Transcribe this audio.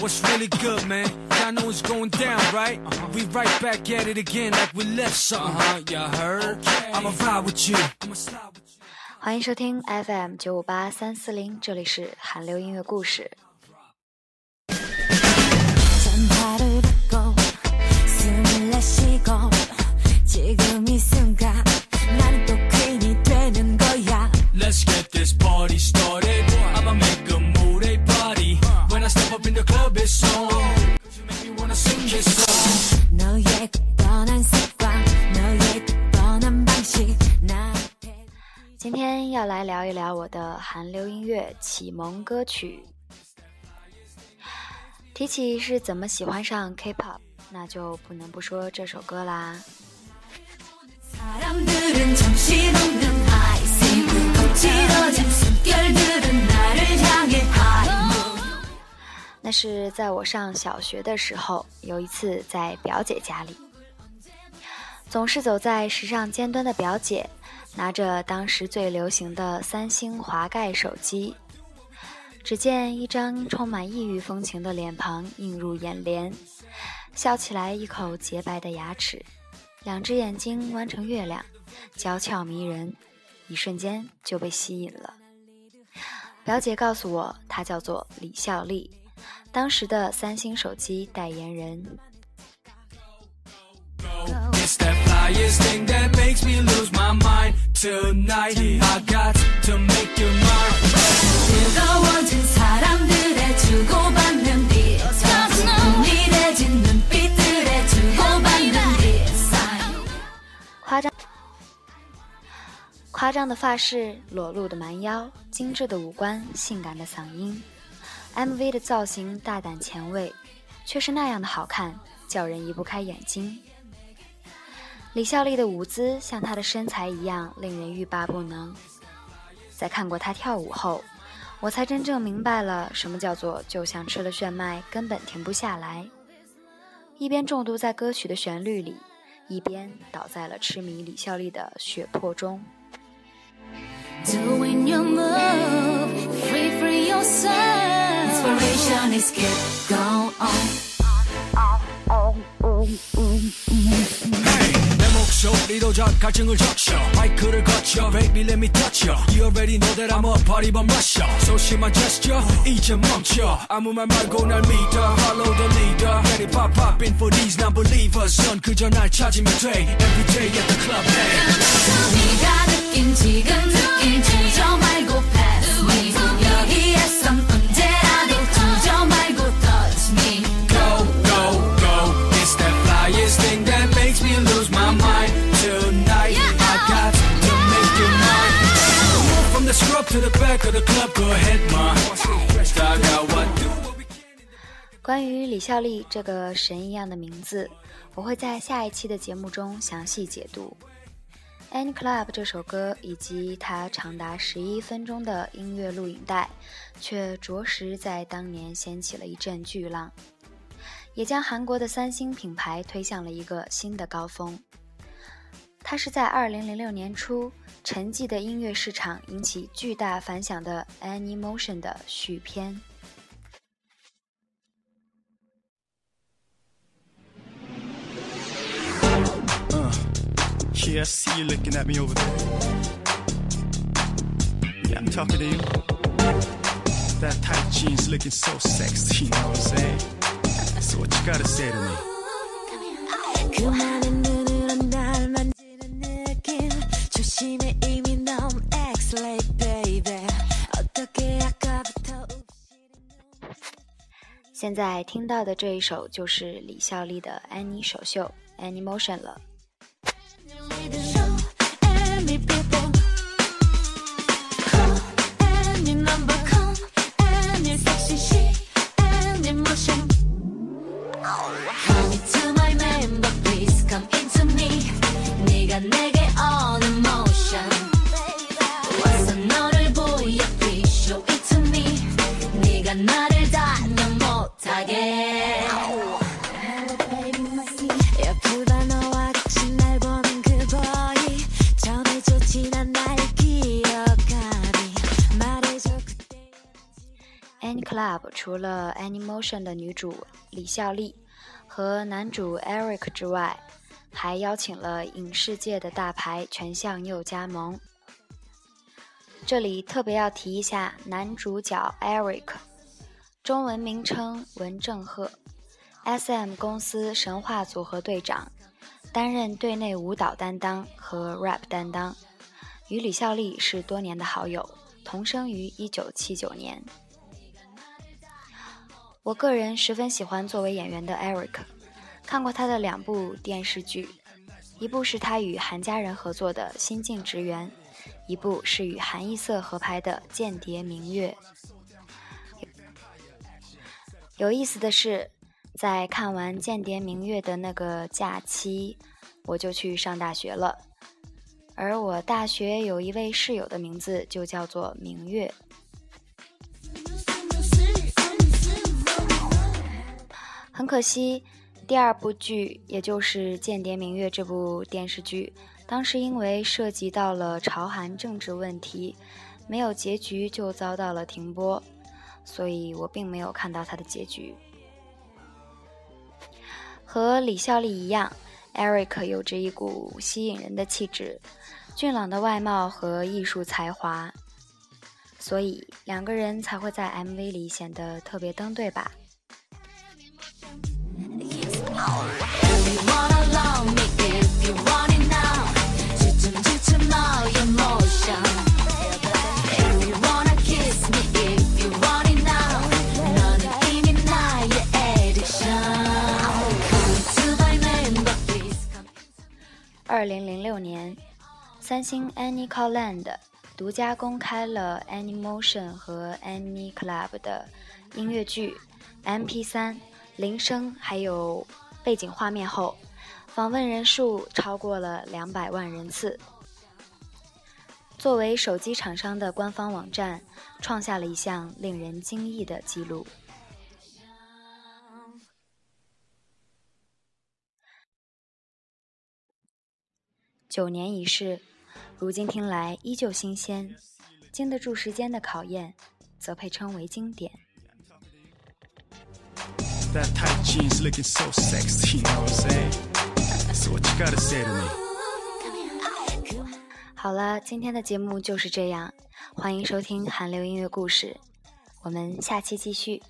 What's really good, man? Y'all know it's going down, right? Uh -huh. We right back at it again like we left something, uh huh? You heard? Okay. I'ma ride with you. I'ma slide with you. 欢迎收听 FM 九五八三四零，这里是韩流音乐故事。Let's get this party started. I'ma make a party. Uh. When I step up in the club. 的韩流音乐启蒙歌曲。提起是怎么喜欢上 k pop 那就不能不说这首歌啦。那是在我上小学的时候有一次在表姐家里。总是走在时尚尖端的表姐拿着当时最流行的三星滑盖手机，只见一张充满异域风情的脸庞映入眼帘，笑起来一口洁白的牙齿，两只眼睛弯成月亮，娇俏迷人，一瞬间就被吸引了。表姐告诉我，她叫做李孝利，当时的三星手机代言人。It's that flyest thing that makes me lose my mind. Tonight, I got to make you mine. 뜨거워진 사람들의 주고받는 빛 흥미해진 눈빛들의 주고받는 빛 사인 夸张、夸张的发饰、裸露的蛮腰、精致的五官、性感的嗓音，MV 的造型大胆前卫，却是那样的好看，叫人移不开眼睛。 李孝利的舞姿像她的身材一样令人欲罢不能。在看过她跳舞后，我才真正明白了什么叫做就像吃了炫迈，根本停不下来。一边中毒在歌曲的旋律里，一边倒在了痴迷李孝利的血泊中。Doing your move, free free yourself. Inspiration is keep go on. Hey, 내 목소리로 자갈증을 적셔 마이크를 거쳐 Baby let me touch you You already know that I'm a party bomb rusher 소심한 gesture 이제 멈춰 아무 말 말고 날 믿어 Follow the leader Ready pop pop in for these non-believers 넌 그저 날 찾으면 돼 Every day at the club hey. 네가 느낀 지금 느낀 주저 말고 关于李孝利这个神一样的名字，我会在下一期的节目中详细解读。《Any Club》这首歌以及它长达十一分钟的音乐录影带，却着实在当年掀起了一阵巨浪，也将韩国的三星品牌推向了一个新的高峰。它是在二零零六年初沉寂的音乐市场引起巨大反响的《Any Motion》的续篇。现在听到的这一首就是李孝利的《Any 首秀》《（Animotion）》了。Club 除了 Anymotion 的女主李孝利和男主 Eric 之外，还邀请了影视界的大牌全相佑加盟。这里特别要提一下男主角 Eric，中文名称文正赫，SM 公司神话组合队长，担任队内舞蹈担当和 rap 担当，与李孝利是多年的好友，同生于1979年。我个人十分喜欢作为演员的 Eric，看过他的两部电视剧，一部是他与韩家人合作的《新晋职员》，一部是与韩艺瑟合拍的《间谍明月》。有意思的是，在看完《间谍明月》的那个假期，我就去上大学了，而我大学有一位室友的名字就叫做明月。很可惜，第二部剧，也就是《间谍明月》这部电视剧，当时因为涉及到了朝韩政治问题，没有结局就遭到了停播，所以我并没有看到它的结局。和李孝利一样，Eric 有着一股吸引人的气质、俊朗的外貌和艺术才华，所以两个人才会在 MV 里显得特别登对吧？二零零六年，三星 Anycall Land 独家公开了 Anymotion 和 Any Club 的音乐剧 MP3 铃声还有背景画面后，访问人数超过了两百万人次。作为手机厂商的官方网站，创下了一项令人惊异的记录。九年一事，如今听来依旧新鲜，经得住时间的考验，则被称为经典。That tight jeans looking so sexy, you know what I'm saying? So what you gotta say to me? 好了，今天的节目就是这样，欢迎收听韩流音乐故事，我们下期继续。